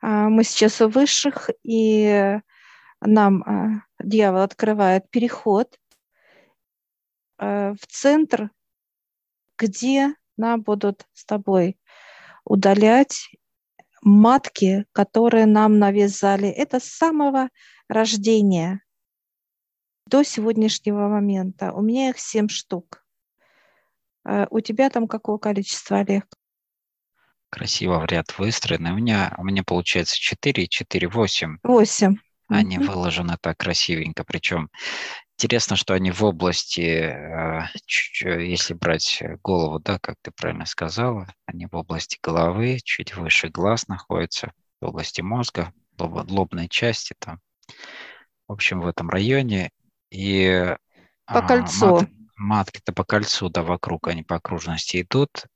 А, мы сейчас у высших, и нам а, дьявол открывает переход а, в центр, где нам будут с тобой удалять матки, которые нам навязали. Это с самого рождения до сегодняшнего момента. У меня их семь штук. У тебя там какое количество, Олег? Красиво в ряд выстроены. У меня, у меня получается 4, 4, 8. 8. Они mm-hmm. выложены так красивенько. Причем интересно, что они в области, э, если брать голову, да, как ты правильно сказала, они в области головы, чуть выше глаз находятся, в области мозга, лобной части там. В общем, в этом районе. И по а, кольцу. Мат, матки-то по кольцу, да, вокруг они по окружности идут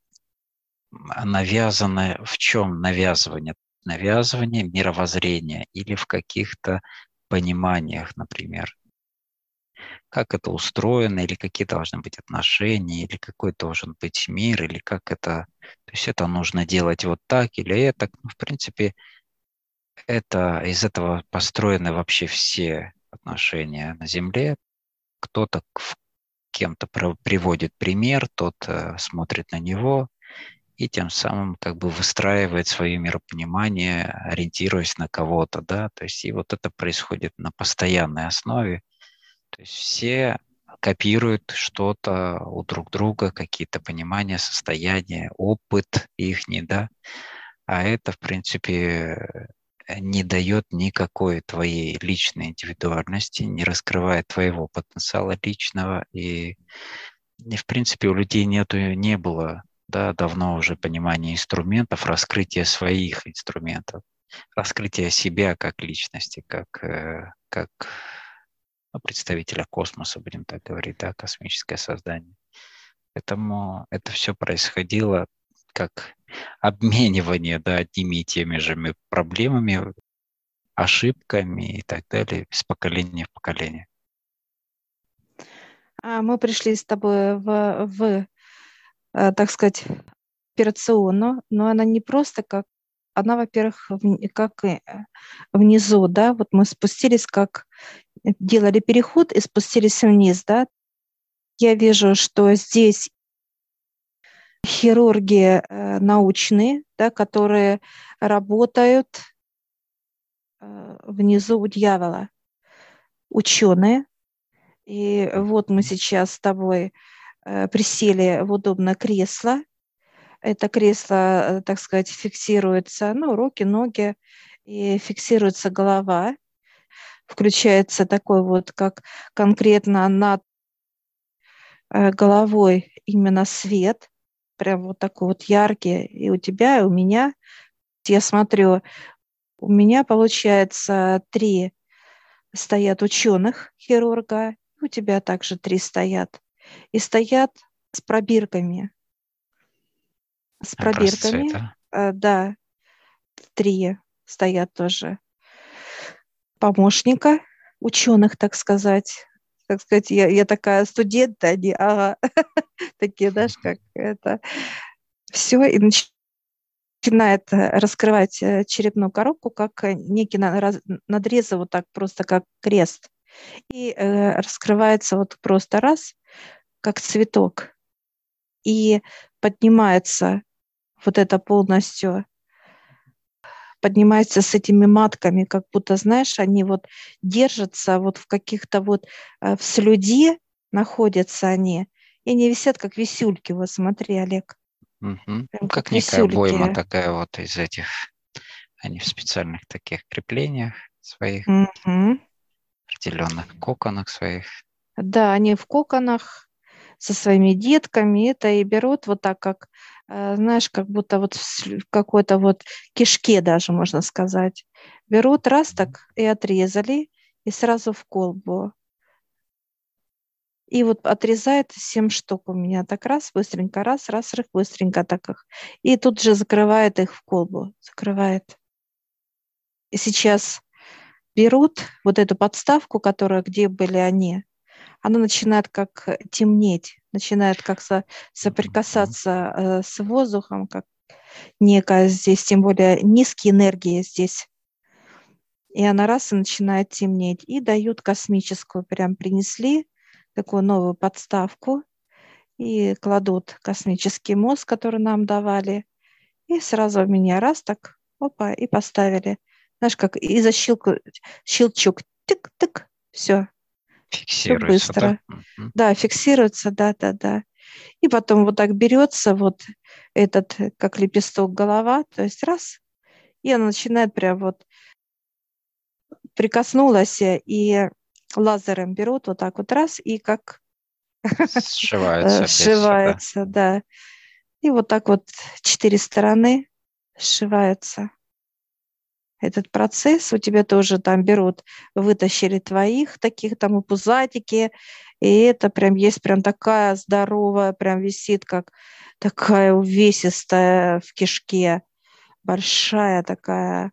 навязанное, в чем навязывание? Навязывание мировоззрения или в каких-то пониманиях, например. Как это устроено, или какие должны быть отношения, или какой должен быть мир, или как это... То есть это нужно делать вот так или это. Ну, в принципе, это, из этого построены вообще все отношения на Земле. Кто-то кем-то приводит пример, тот э, смотрит на него, и тем самым как бы выстраивает свое миропонимание, ориентируясь на кого-то, да, то есть и вот это происходит на постоянной основе, то есть все копируют что-то у друг друга, какие-то понимания, состояния, опыт их, да, а это, в принципе, не дает никакой твоей личной индивидуальности, не раскрывает твоего потенциала личного, и, и в принципе, у людей нету, не было да, давно уже понимание инструментов, раскрытие своих инструментов, раскрытие себя как личности, как, э, как ну, представителя космоса, будем так говорить, да, космическое создание. Поэтому это все происходило как обменивание да, одними и теми же проблемами, ошибками и так далее, из поколения в поколение. А мы пришли с тобой в, в так сказать, операционно, но она не просто как, она, во-первых, как внизу, да, вот мы спустились, как делали переход и спустились вниз, да. Я вижу, что здесь хирурги э, научные, да, которые работают э, внизу у дьявола, ученые. И вот мы сейчас с тобой Э, присели в удобное кресло. Это кресло, э, так сказать, фиксируется, ну, руки, ноги, и фиксируется голова. Включается такой вот, как конкретно над э, головой именно свет, прям вот такой вот яркий, и у тебя, и у меня. Я смотрю, у меня получается три стоят ученых хирурга, у тебя также три стоят и стоят с пробирками. С пробирками. Э, да, три стоят тоже помощника ученых, так сказать. Так сказать, я, я такая студент, они, ага, такие, знаешь, как это. Все, и начинает раскрывать э, черепную коробку, как некий надрезы, вот так просто, как крест. И э, раскрывается вот просто раз, как цветок. И поднимается вот это полностью, поднимается с этими матками, как будто, знаешь, они вот держатся вот в каких-то вот, э, в слюде находятся они, и они висят, как висюльки. Вот смотри, Олег. Угу. Прям как, как некая висюльки. обойма такая вот из этих, они в специальных таких креплениях своих, угу. определенных коконах своих. Да, они в коконах, со своими детками это и берут вот так, как, э, знаешь, как будто вот в какой-то вот кишке даже, можно сказать. Берут раз так и отрезали, и сразу в колбу. И вот отрезает 7 штук у меня. Так раз, быстренько, раз, раз, раз, быстренько так их. И тут же закрывает их в колбу. Закрывает. И сейчас берут вот эту подставку, которая, где были они, она начинает как темнеть, начинает как со, соприкасаться э, с воздухом, как некая здесь, тем более низкие энергии здесь. И она раз и начинает темнеть. И дают космическую, прям принесли такую новую подставку и кладут космический мозг, который нам давали, и сразу меня раз так, опа, и поставили. Знаешь, как и за щелку, щелчок, тык-тык, все. Фиксируется, быстро. Да? да, фиксируется, да, да, да. И потом вот так берется вот этот, как лепесток голова, то есть раз, и она начинает прям вот прикоснулась, и лазером берут вот так вот раз, и как сшивается. сшивается, да. И вот так вот четыре стороны сшиваются. Этот процесс у тебя тоже там берут, вытащили твоих таких там и пузатики, и это прям есть прям такая здоровая, прям висит как такая увесистая в кишке, большая такая.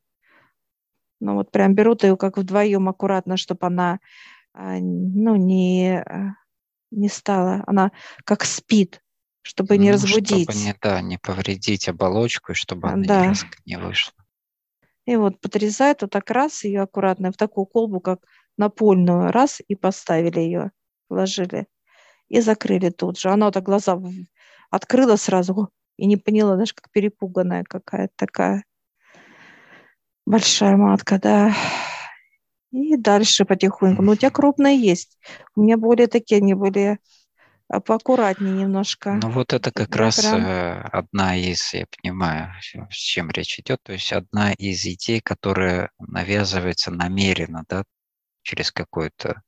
Ну вот прям берут ее как вдвоем аккуратно, чтобы она а, ну, не, а, не стала. Она как спит, чтобы не ну, разбудить. Чтобы не, да, не повредить оболочку, и чтобы она да. не вышла. И вот подрезают вот так раз ее аккуратно в такую колбу, как напольную, раз и поставили ее, вложили и закрыли тут же. Она вот так глаза открыла сразу и не поняла, знаешь, как перепуганная какая-то такая большая матка, да. И дальше потихоньку. Ну, у тебя крупные есть. У меня более такие, они были поаккуратнее немножко. Ну вот это как я раз. Э, одна из, я понимаю, с чем речь идет, то есть одна из идей, которая навязывается намеренно, да, через какой-то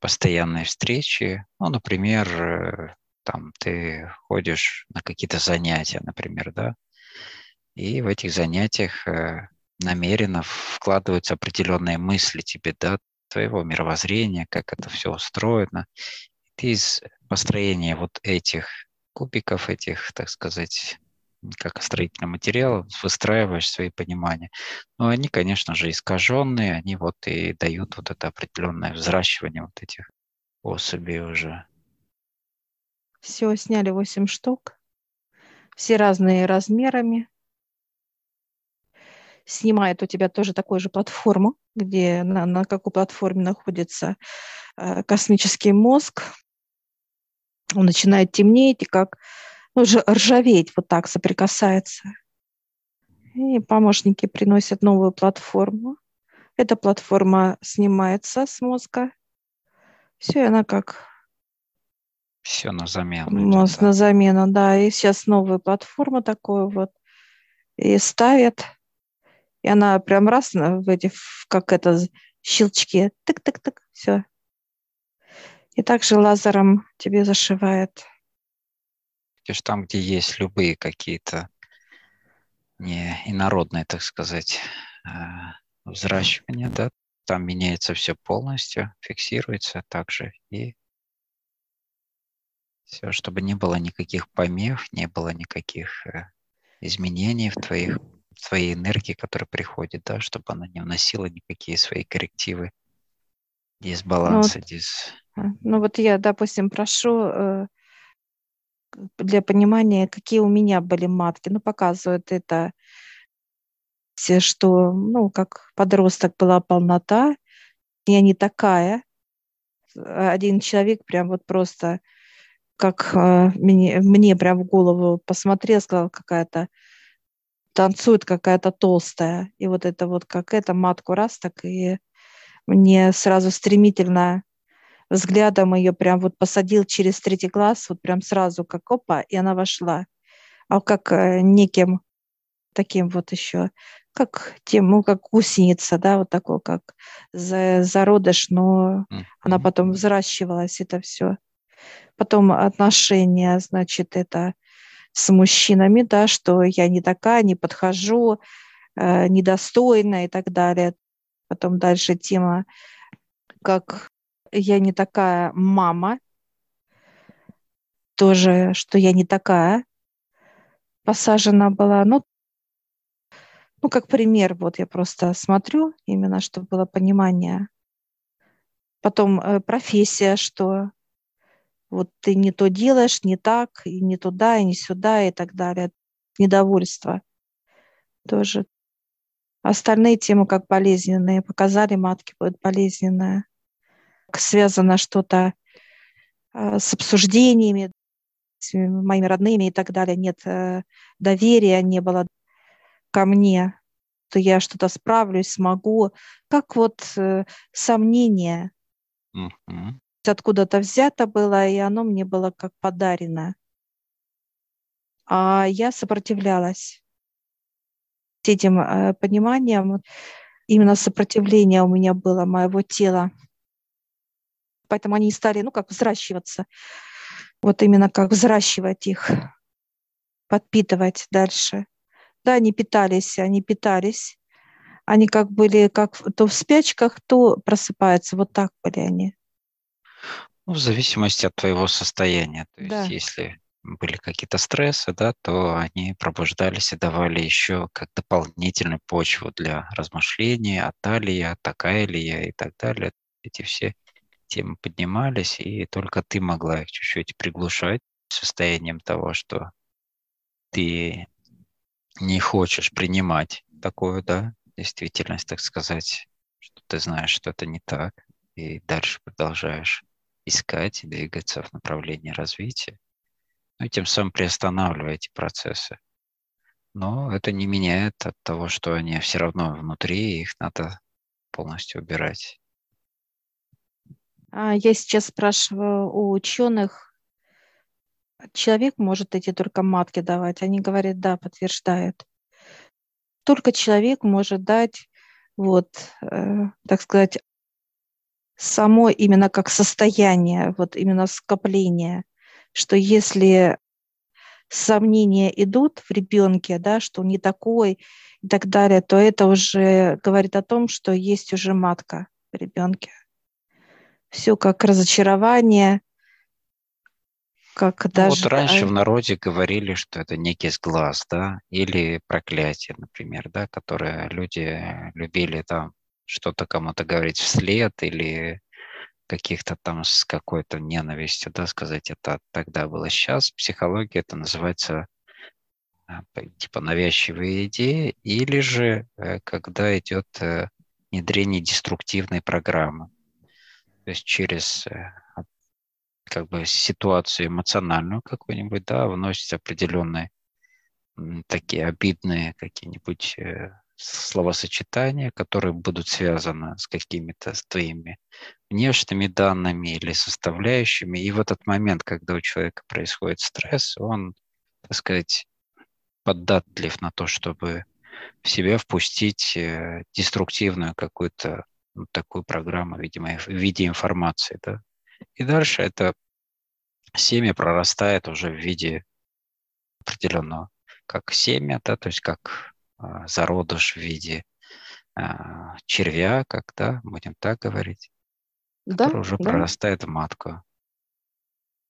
постоянные встречи. Ну, например, э, там ты ходишь на какие-то занятия, например, да, и в этих занятиях э, намеренно вкладываются определенные мысли тебе, да, твоего мировоззрения, как это все устроено. Из построения вот этих кубиков, этих, так сказать, как строительный материал, выстраиваешь свои понимания. Но они, конечно же, искаженные, они вот и дают вот это определенное взращивание вот этих особей уже. Все, сняли 8 штук, все разные размерами, снимает у тебя тоже такую же платформу, где на, на какой платформе находится э, космический мозг. Он начинает темнеть и как ну, ржаветь, вот так соприкасается. И помощники приносят новую платформу. Эта платформа снимается с мозга. Все, она как... Все на замену. Мозг идет, да. на замену, да. И сейчас новую платформу такую вот и ставят и она прям раз в эти, как это, щелчки, тык-тык-тык, все. И также лазером тебе зашивает. Видишь, там, где есть любые какие-то не инородные, так сказать, а, взращивания, да, там меняется все полностью, фиксируется также и все, чтобы не было никаких помех, не было никаких э, изменений в твоих своей энергии, которая приходит, да, чтобы она не вносила никакие свои коррективы, дисбаланса, ну, дис... А, ну вот я, допустим, прошу э, для понимания, какие у меня были матки. Ну, показывают это, что, ну, как подросток была полнота, я не такая. Один человек прям вот просто как э, мне, мне прям в голову посмотрел, сказал, какая-то танцует какая-то толстая. И вот это вот как это матку раз, так и мне сразу стремительно взглядом ее прям вот посадил через третий глаз, вот прям сразу как опа, и она вошла. А как э, неким таким вот еще, как тем, ну, как гусеница, да, вот такой, как за, зародыш, но mm-hmm. она потом взращивалась, это все. Потом отношения, значит, это с мужчинами, да, что я не такая, не подхожу, э, недостойна и так далее. Потом дальше тема, как я не такая мама, тоже, что я не такая, посажена была. Ну, ну, как пример, вот я просто смотрю, именно чтобы было понимание. Потом э, профессия, что вот ты не то делаешь, не так, и не туда, и не сюда, и так далее. недовольство тоже. Остальные темы как болезненные. Показали, матки будет болезненная. Связано что-то а, с обсуждениями, с моими родными и так далее. Нет э, доверия, не было ко мне, что я что-то справлюсь, смогу. Как вот э, сомнение mm-hmm. откуда-то взято было, и оно мне было как подарено. А я сопротивлялась с этим э, пониманием. Именно сопротивление у меня было моего тела. Поэтому они стали, ну, как взращиваться. Вот именно как взращивать их, подпитывать дальше. Да, они питались, они питались. Они как были как то в спячках, то просыпаются. Вот так были они. Ну, в зависимости от твоего состояния. То есть, да. если были какие-то стрессы, да, то они пробуждались и давали еще как дополнительную почву для размышления, а талия, такая ли я и так далее. Эти все темы поднимались, и только ты могла их чуть-чуть приглушать состоянием того, что ты не хочешь принимать такую, да, действительность, так сказать, что ты знаешь, что это не так, и дальше продолжаешь искать и двигаться в направлении развития, ну тем самым приостанавливая эти процессы. Но это не меняет от того, что они все равно внутри, и их надо полностью убирать. А я сейчас спрашиваю у ученых, человек может эти только матки давать. Они говорят, да, подтверждают. Только человек может дать, вот, э, так сказать, само именно как состояние, вот именно скопление, что если сомнения идут в ребенке, да, что он не такой и так далее, то это уже говорит о том, что есть уже матка в ребенке. Все как разочарование, как ну, даже... Вот раньше в народе говорили, что это некий сглаз, да, или проклятие, например, да, которое люди любили там что-то кому-то говорить вслед или каких-то там с какой-то ненавистью, да, сказать, это тогда было. Сейчас психология это называется а, типа навязчивые идеи, или же э, когда идет э, внедрение деструктивной программы. То есть через э, как бы ситуацию эмоциональную какую-нибудь, да, вносить определенные такие обидные какие-нибудь э, словосочетания, которые будут связаны с какими-то твоими внешними данными или составляющими. И в этот момент, когда у человека происходит стресс, он, так сказать, поддатлив на то, чтобы в себя впустить э, деструктивную какую-то ну, такую программу, видимо, в виде информации, да, и дальше это семя прорастает уже в виде определенного, как семя, да, то есть как зародыш в виде э, червя, как, да, будем так говорить, да, который уже да. прорастает в матку.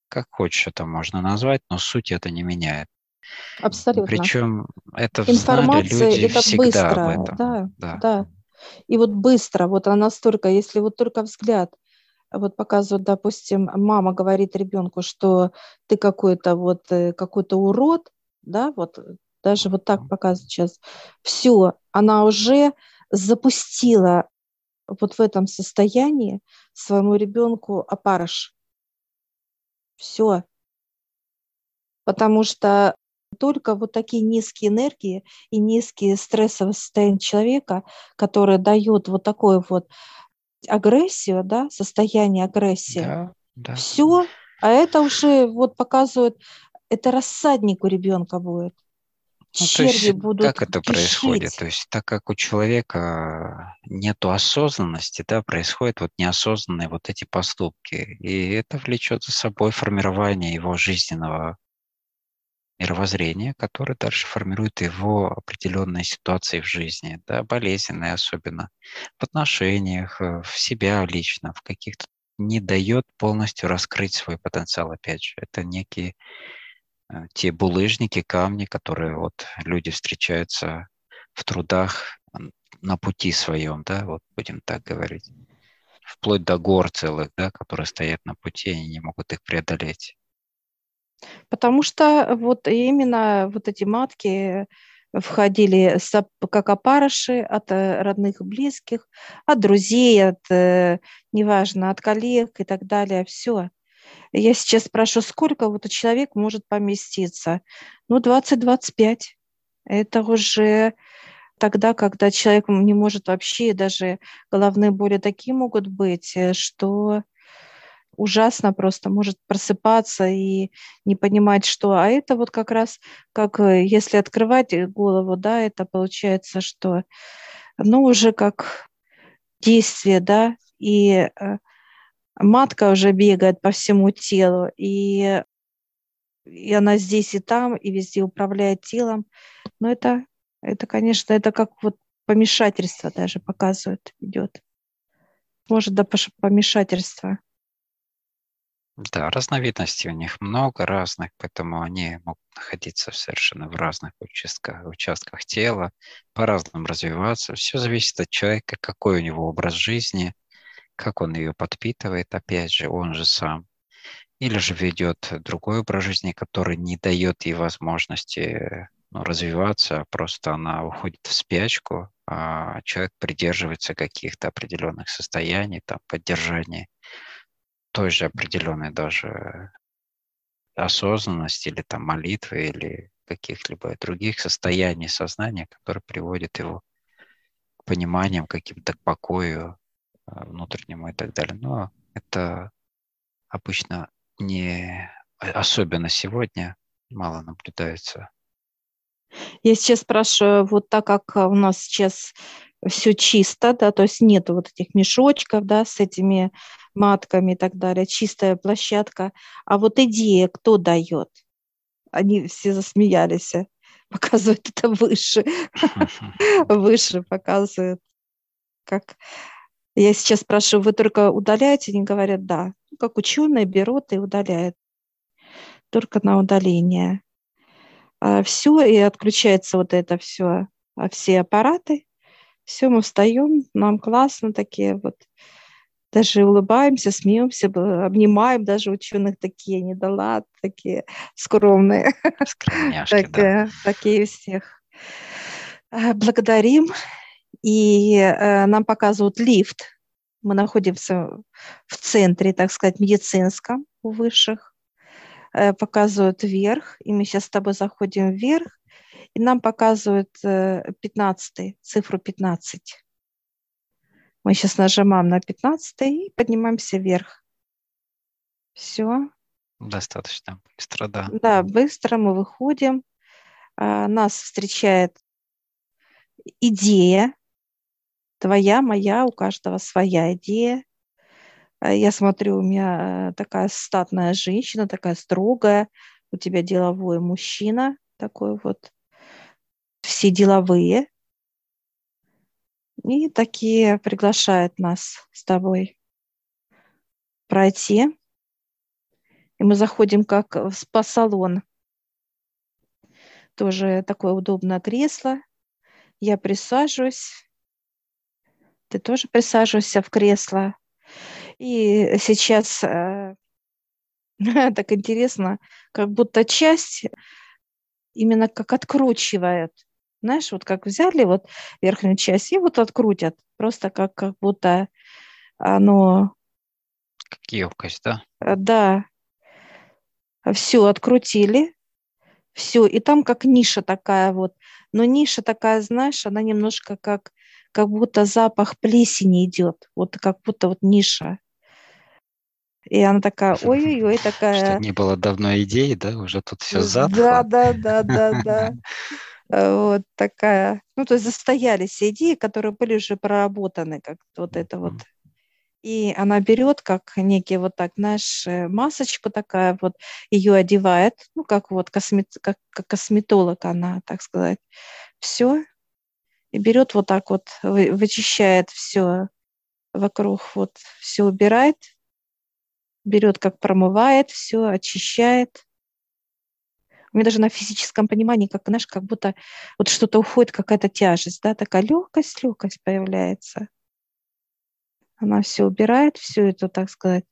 Как хочешь это можно назвать, но суть это не меняет. Абсолютно. Причем это Информация знали люди это всегда быстро, об этом. Да, да, да. И вот быстро, вот она настолько, если вот только взгляд вот показывают, допустим, мама говорит ребенку, что ты какой-то вот э, какой-то урод, да, вот даже вот так показывают сейчас. Все, она уже запустила вот в этом состоянии своему ребенку опарыш. Все. Потому что только вот такие низкие энергии и низкие стрессовые состояния человека, которые дают вот такой вот агрессию, да, состояние агрессии, да, да. все, а это уже вот показывает, это рассадник у ребенка будет. Ну, Черви есть, будут как это кишить. происходит? То есть, так как у человека нету осознанности, да, происходят вот неосознанные вот эти поступки, и это влечет за собой формирование его жизненного мировоззрения, которое дальше формирует его определенные ситуации в жизни, да, болезненные особенно, в отношениях, э, в себя лично, в каких-то не дает полностью раскрыть свой потенциал, опять же. Это некие те булыжники, камни, которые вот люди встречаются в трудах на пути своем, да, вот будем так говорить. Вплоть до гор целых, да, которые стоят на пути, они не могут их преодолеть. Потому что вот именно вот эти матки входили как опарыши от э, родных близких, от друзей, от, э, неважно, от коллег и так далее, все. Я сейчас спрашиваю, сколько вот человек может поместиться? Ну, 20-25. Это уже тогда, когда человек не может вообще, даже головные боли такие могут быть, э, что ужасно просто может просыпаться и не понимать, что. А это вот как раз, как э, если открывать голову, да, это получается, что, ну, уже как действие, да, и э, матка уже бегает по всему телу, и, и она здесь и там, и везде управляет телом. Но это, это, конечно, это как вот помешательство даже показывает, идет. Может, до помешательства. Да, разновидностей у них много разных, поэтому они могут находиться совершенно в разных участках, участках тела, по-разному развиваться. Все зависит от человека, какой у него образ жизни, как он ее подпитывает, опять же, он же сам. Или же ведет другой образ жизни, который не дает ей возможности ну, развиваться, просто она уходит в спячку, а человек придерживается каких-то определенных состояний, там, поддержания той же определенной даже осознанности или там молитвы или каких-либо других состояний сознания, которые приводят его к пониманиям, каким-то к покою внутреннему и так далее. Но это обычно не особенно сегодня мало наблюдается. Я сейчас спрашиваю, вот так как у нас сейчас все чисто, да, то есть нет вот этих мешочков, да, с этими матками и так далее, чистая площадка. А вот идея кто дает? Они все засмеялись, показывают это выше, выше показывают. Как я сейчас спрашиваю, вы только удаляете? Они говорят, да. Ну, как ученые берут и удаляют. Только на удаление. А все, и отключается вот это все, а все аппараты. Все, мы встаем, нам классно такие вот даже улыбаемся, смеемся, обнимаем даже ученых такие, не да такие скромные. так, да. Такие всех. Э, благодарим. И э, нам показывают лифт. Мы находимся в центре, так сказать, медицинском у высших. Э, показывают вверх, и мы сейчас с тобой заходим вверх, и нам показывают 15, цифру 15. Мы сейчас нажимаем на 15 и поднимаемся вверх. Все. Достаточно быстро, да. Да, быстро мы выходим. Нас встречает идея. Твоя, моя, у каждого своя идея. А, я смотрю, у меня э, такая статная женщина, такая строгая. У тебя деловой мужчина, такой вот. Все деловые. И такие приглашают нас с тобой пройти. И мы заходим как в спа-салон. Тоже такое удобное кресло. Я присаживаюсь. Ты тоже присаживаешься в кресло. И сейчас э, так интересно, как будто часть именно как откручивает знаешь, вот как взяли вот верхнюю часть и вот открутят, просто как, как будто оно... Как емкость, да? Э, да. Все открутили, все, и там как ниша такая вот. Но ниша такая, знаешь, она немножко как, как будто запах плесени идет, вот как будто вот ниша. И она такая, ой-ой-ой, такая... Что не было давно идеи, да? Уже тут все затхло. Да, да, да, да, да. Вот такая, ну, то есть застоялись идеи, которые были уже проработаны, как вот это вот. И она берет, как некий вот так, знаешь, э, масочку такая, вот ее одевает, ну, как вот космет, как, как косметолог она, так сказать, все, и берет вот так вот, вычищает все вокруг, вот все убирает, берет, как промывает, все очищает, у меня даже на физическом понимании, как, знаешь, как будто вот что-то уходит, какая-то тяжесть, да, такая легкость, легкость появляется. Она все убирает, все это, так сказать,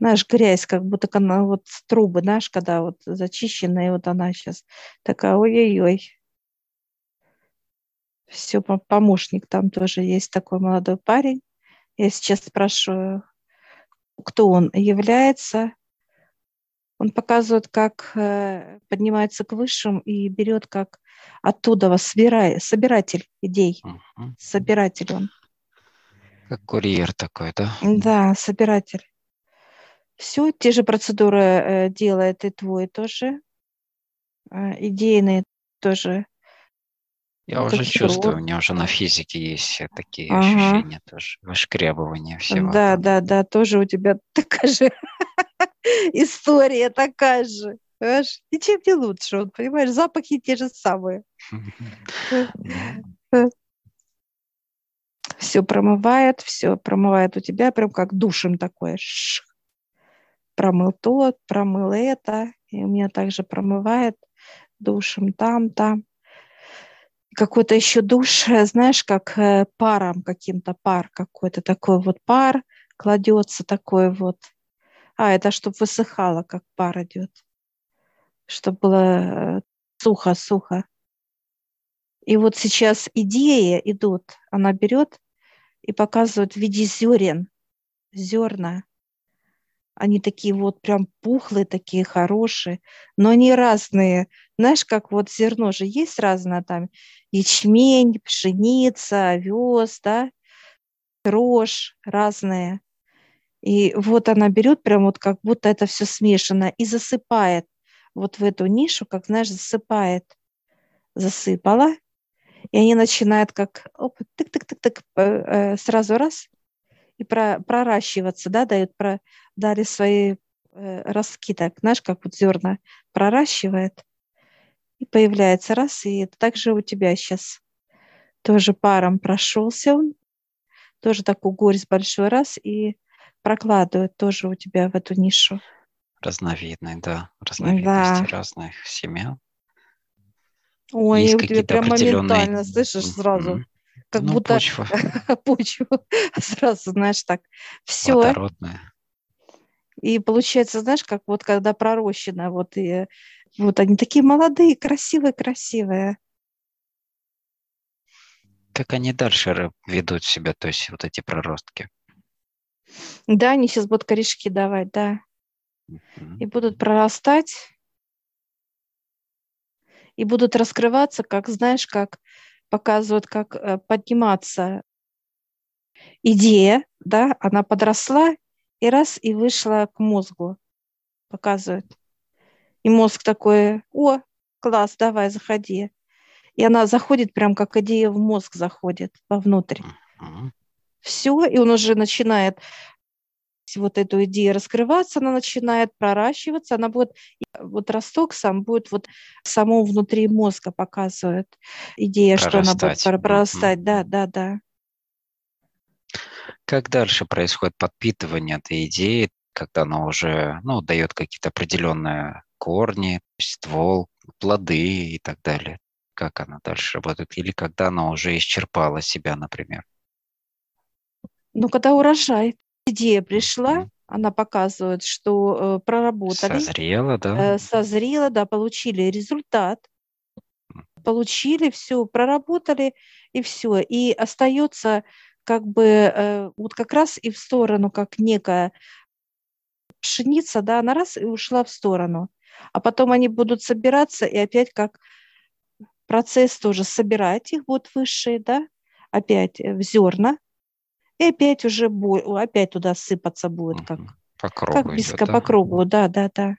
знаешь, грязь, как будто она вот трубы, знаешь, когда вот зачищенная, вот она сейчас такая, ой-ой-ой. Все, помощник там тоже есть такой молодой парень. Я сейчас спрашиваю, кто он является. Он показывает, как э, поднимается к высшим и берет как оттуда собирай, собиратель идей. Угу. Собиратель он. Как курьер такой, да? Да, собиратель. Все, те же процедуры э, делает и твой тоже. Э, идейные тоже. Я уже чувствую, у меня уже на физике есть такие ага. ощущения тоже, вышкрябывание всего. Да, да, да, тоже у тебя такая же история, такая же. Понимаешь? Ничем не лучше, вот, понимаешь, запахи те же самые. Все промывает, все промывает у тебя, прям как душем такое промыл то, промыл это, и у меня также промывает душем там, там. Какой-то еще душ, знаешь, как э, паром каким-то, пар какой-то, такой вот пар кладется такой вот. А, это чтобы высыхало, как пар идет. Чтобы было сухо-сухо. Э, и вот сейчас идеи идут, она берет и показывает в виде зерен, зерна. Они такие вот прям пухлые, такие хорошие, но они разные. Знаешь, как вот зерно же есть разное там. Ячмень, пшеница, овес, да, рожь разные. И вот она берет прям вот как будто это все смешано и засыпает вот в эту нишу, как, знаешь, засыпает. Засыпала, и они начинают как тык-тык-тык-тык э, э, сразу раз и про, проращиваться, да, дают, про, дали свои э, ростки, так, знаешь, как вот зерна проращивает, и появляется раз, и это также у тебя сейчас тоже паром прошелся он, тоже такую горсть большой раз, и прокладывает тоже у тебя в эту нишу. Разновидные, да, разновидности да. разных семян. Ой, Есть у тебя прям определенные... моментально, слышишь, сразу. Mm-hmm как ну, будто почва. почву сразу, знаешь, так все. Водородная. И получается, знаешь, как вот когда пророщено, вот и вот они такие молодые, красивые, красивые. Как они дальше ведут себя, то есть вот эти проростки? Да, они сейчас будут корешки давать, да. Uh-huh. И будут прорастать. И будут раскрываться, как, знаешь, как показывают, как э, подниматься идея, да, она подросла и раз и вышла к мозгу, показывает. И мозг такой, о, класс, давай, заходи. И она заходит прям как идея в мозг заходит вовнутрь. Uh-huh. Все, и он уже начинает вот эту идею раскрываться, она начинает проращиваться, она будет, вот росток сам будет вот само внутри мозга показывает идея, прорастать. что она будет прорастать, mm-hmm. да, да, да. Как дальше происходит подпитывание этой идеи, когда она уже, ну, дает какие-то определенные корни, ствол, плоды и так далее? Как она дальше работает? Или когда она уже исчерпала себя, например? Ну, когда урожай идея пришла, она показывает, что э, проработали. Созрела, да. Э, созрела, да, получили результат, получили все, проработали и все. И остается как бы э, вот как раз и в сторону, как некая пшеница, да, она раз и ушла в сторону. А потом они будут собираться и опять как процесс тоже собирать их будут высшие, да, опять в зерна, и опять уже опять туда сыпаться будет, как, по кругу. Как близко идет, да? по кругу, да, да, да.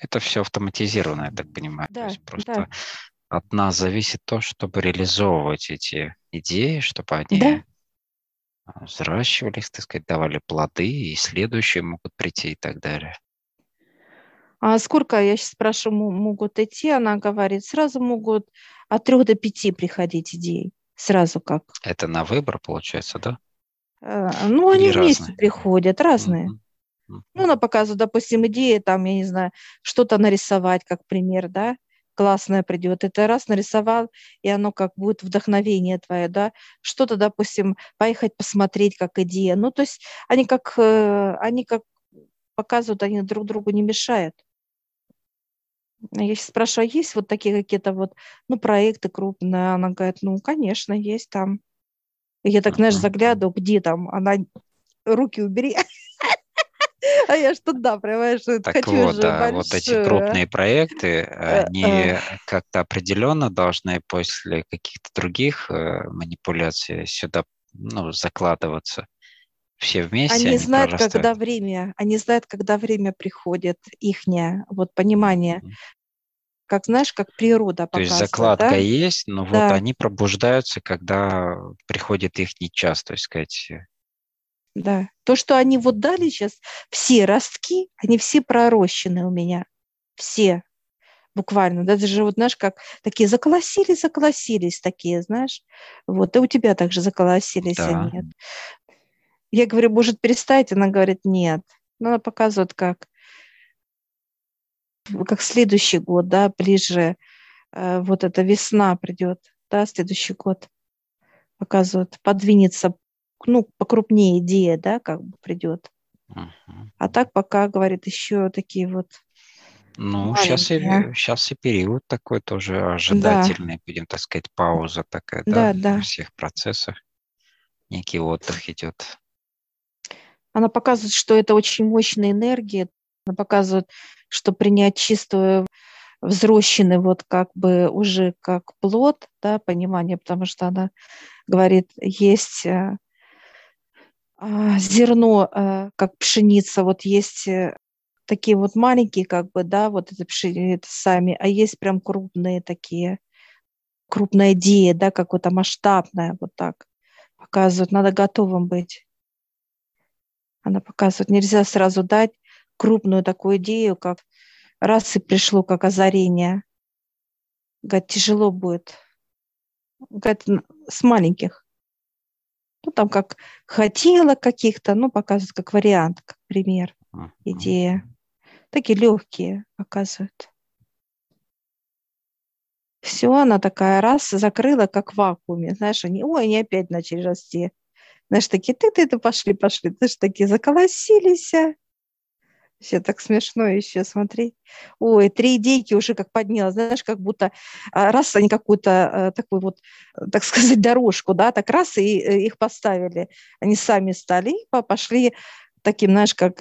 Это все автоматизировано, я так понимаю. Да, то есть просто да. от нас зависит то, чтобы реализовывать эти идеи, чтобы они да. взращивались, так сказать, давали плоды, и следующие могут прийти и так далее. А сколько, я сейчас спрашиваю, могут идти? Она говорит, сразу могут от трех до пяти приходить идеи сразу как. Это на выбор, получается, да? А, ну, Или они разные? вместе приходят, разные. Mm-hmm. Ну, она показывает, допустим, идеи, там, я не знаю, что-то нарисовать, как пример, да, классное придет. И ты раз нарисовал, и оно как будет вдохновение твое, да. Что-то, допустим, поехать посмотреть как идея. Ну, то есть они как, э, они как показывают, они друг другу не мешают. Я сейчас спрашиваю, а есть вот такие какие-то вот, ну, проекты крупные? Она говорит, ну, конечно, есть там. И я так, знаешь, заглядываю, где там? Она, руки убери. А я что да, понимаешь, так хочу вот, же да, вот эти крупные проекты, э, они э. как-то определенно должны после каких-то других э, манипуляций сюда ну, закладываться все вместе. Они, они знают, прорастают. когда время, они знают, когда время приходит, ихнее вот понимание. Mm-hmm. Как знаешь, как природа То есть закладка да? есть, но да. вот они пробуждаются, когда приходит их час, то есть сказать. Э. Да. То, что они вот дали сейчас, все ростки, они все пророщены у меня. Все. Буквально. Да, даже вот, знаешь, как такие заколосились, заколосились такие, знаешь. Вот, и у тебя также заколосились да. они. Я говорю, может, перестать? Она говорит, нет. Но она показывает, как, как следующий год, да, ближе э, вот эта весна придет, да, следующий год показывает, подвинется, ну, покрупнее идея, да, как бы придет. Uh-huh. А так пока, говорит, еще такие вот ну, сейчас и, сейчас и период такой тоже ожидательный, да. будем так сказать, пауза такая, да, да, да. во всех процессах. Некий отдых идет. Она показывает, что это очень мощная энергия. Она показывает, что принять чистую взрощенный вот как бы уже как плод, да, понимание, потому что она говорит, есть э, а, зерно, э, как пшеница, вот есть э, такие вот маленькие, как бы, да, вот это пшеница сами, а есть прям крупные такие, крупная идея, да, какое-то масштабная, вот так показывают, надо готовым быть. Она показывает, нельзя сразу дать крупную такую идею, как раз и пришло как озарение. Говорит, тяжело будет. Говорит, с маленьких. Ну, там как хотела каких-то, ну, показывают как вариант, как пример, идея. Такие легкие показывают. Все, она такая раз закрыла, как в вакууме. Знаешь, они, ой, они опять начали расти. Знаешь, такие, ты-ты-ты, пошли, пошли. Ты же такие заколосились. Все так смешно еще, смотри. Ой, три идейки уже как подняла, знаешь, как будто а, раз они какую-то а, такую вот, так сказать, дорожку, да, так раз и э, их поставили. Они сами стали и пошли таким, знаешь, как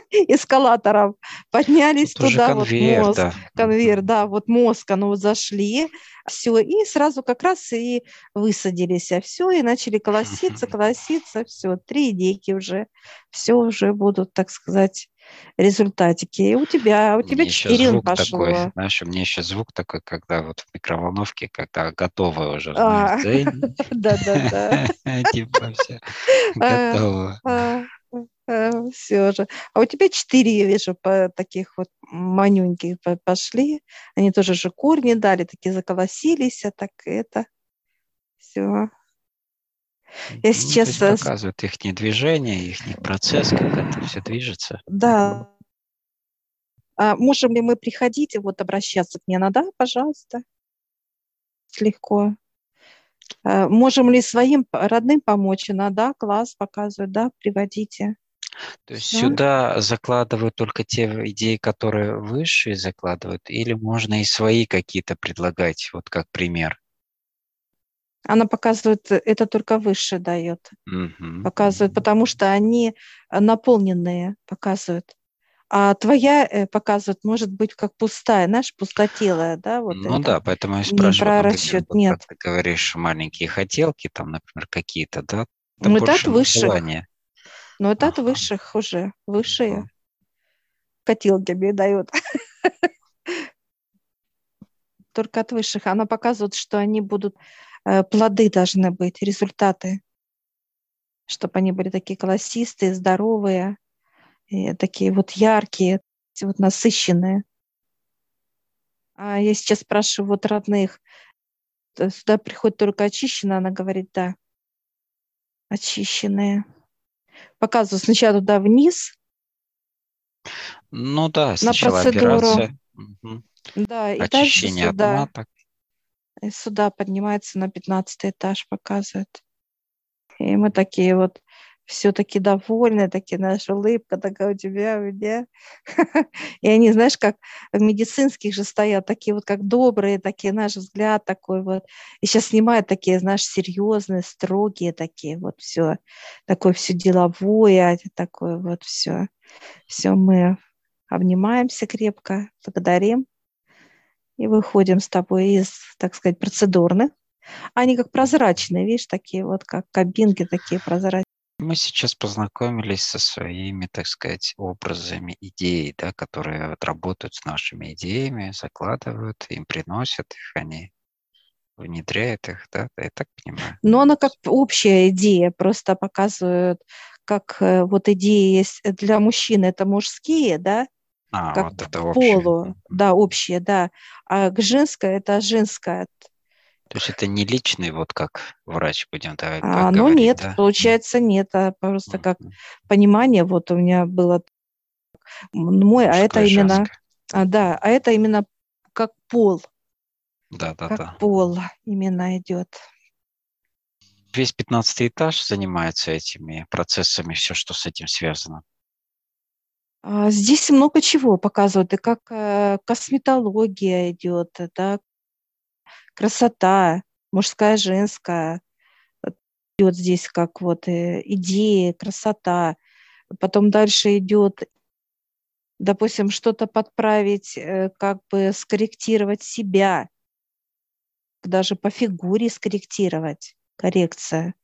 эскалатором поднялись вот туда, конвейер, вот мозг, да. конвейер, да, вот мозг, оно вот зашли, все, и сразу как раз и высадились, а все, и начали колоситься, колоситься, все, три идейки уже, все уже будут, так сказать, результатики. И у тебя, у тебя четыре пошло. Такой, знаешь, у меня еще звук такой, когда вот в микроволновке, когда готово уже. Да-да-да. Типа все а, готово. Э, все же. А у тебя четыре, я вижу, по таких вот манюньких пошли. Они тоже же корни дали, такие заколосились, а так это все. Я ну, сейчас... Есть показывают их движение, их процесс, как это все движется. Да. А можем ли мы приходить и вот обращаться к? Ну да, пожалуйста. Легко. А можем ли своим родным помочь? Ну да, класс показывают, да, приводите. То есть да. сюда закладывают только те идеи, которые высшие закладывают, или можно и свои какие-то предлагать, вот как пример? Она показывает, это только выше дает. Угу. Показывает, потому что они наполненные, показывают. А твоя э, показывает, может быть, как пустая, знаешь, пустотелая, да? Вот ну это. да, поэтому я спрашиваю. Не про расчет, вот, нет. Ты говоришь, маленькие хотелки, там, например, какие-то, да? Там ну, это от высших. Желания. Но это от высших уже, высшие ага. котелками дают. Только от высших. Она показывает, что они будут, э, плоды должны быть, результаты. Чтобы они были такие колосистые, здоровые, такие вот яркие, вот насыщенные. А я сейчас спрашиваю вот родных, сюда приходит только очищенная, она говорит, да, очищенные показываю сначала туда вниз. Ну да, сначала на процедуру. операция. Угу. Да, и дальше Очищение сюда, отматок. и сюда поднимается на 15 этаж, показывает. И мы такие вот все-таки довольны, такие наша улыбка такая у тебя, у меня. И они, знаешь, как в медицинских же стоят, такие вот как добрые, такие наш взгляд такой вот. И сейчас снимают такие, знаешь, серьезные, строгие такие вот все, такое все деловое, такое вот все. Все мы обнимаемся крепко, благодарим и выходим с тобой из, так сказать, процедурных. Они как прозрачные, видишь, такие вот, как кабинки такие прозрачные. Мы сейчас познакомились со своими, так сказать, образами идей, да, которые вот работают с нашими идеями, закладывают, им приносят их, они внедряют их, да, я так понимаю. Но она как общая идея, просто показывают, как э, вот идеи есть для мужчин, это мужские, да, А, как вот это к общее. полу, да, общие, да, а к женской это женское. То есть это не личный, вот как врач будем да, А, ну нет, да? получается нет, а просто как Мгм. понимание, вот у меня было м, мой, а это Мужское, именно, а, да, а это именно как пол, Да, да, как да. пол именно идет. Весь пятнадцатый этаж занимается этими процессами, все, что с этим связано. А, Здесь много чего показывают, и как э, косметология идет, да, красота, мужская, женская, идет здесь как вот э, идеи, красота. Потом дальше идет, допустим, что-то подправить, э, как бы скорректировать себя, даже по фигуре скорректировать, коррекция,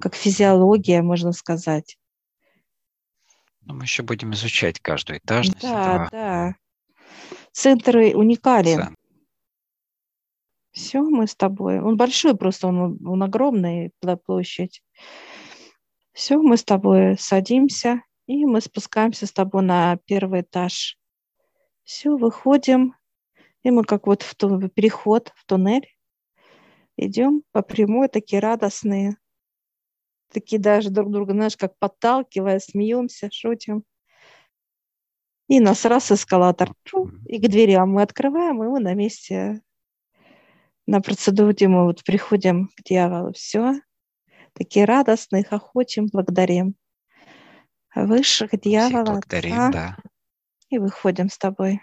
как физиология, можно сказать. Но мы еще будем изучать каждую этажность Да, этого да. Центр уникален. центра. Все, мы с тобой. Он большой просто, он, он огромный, площадь. Все, мы с тобой садимся, и мы спускаемся с тобой на первый этаж. Все, выходим, и мы как вот в ту- переход в туннель идем по прямой, такие радостные, такие даже друг друга, знаешь, как подталкивая, смеемся, шутим. И нас раз эскалатор, и к дверям мы открываем, и мы на месте на процедуре мы вот приходим к дьяволу, все, такие радостные, хохочем, благодарим. Высших Всех дьявола, благодарим, Отца, да. и выходим с тобой.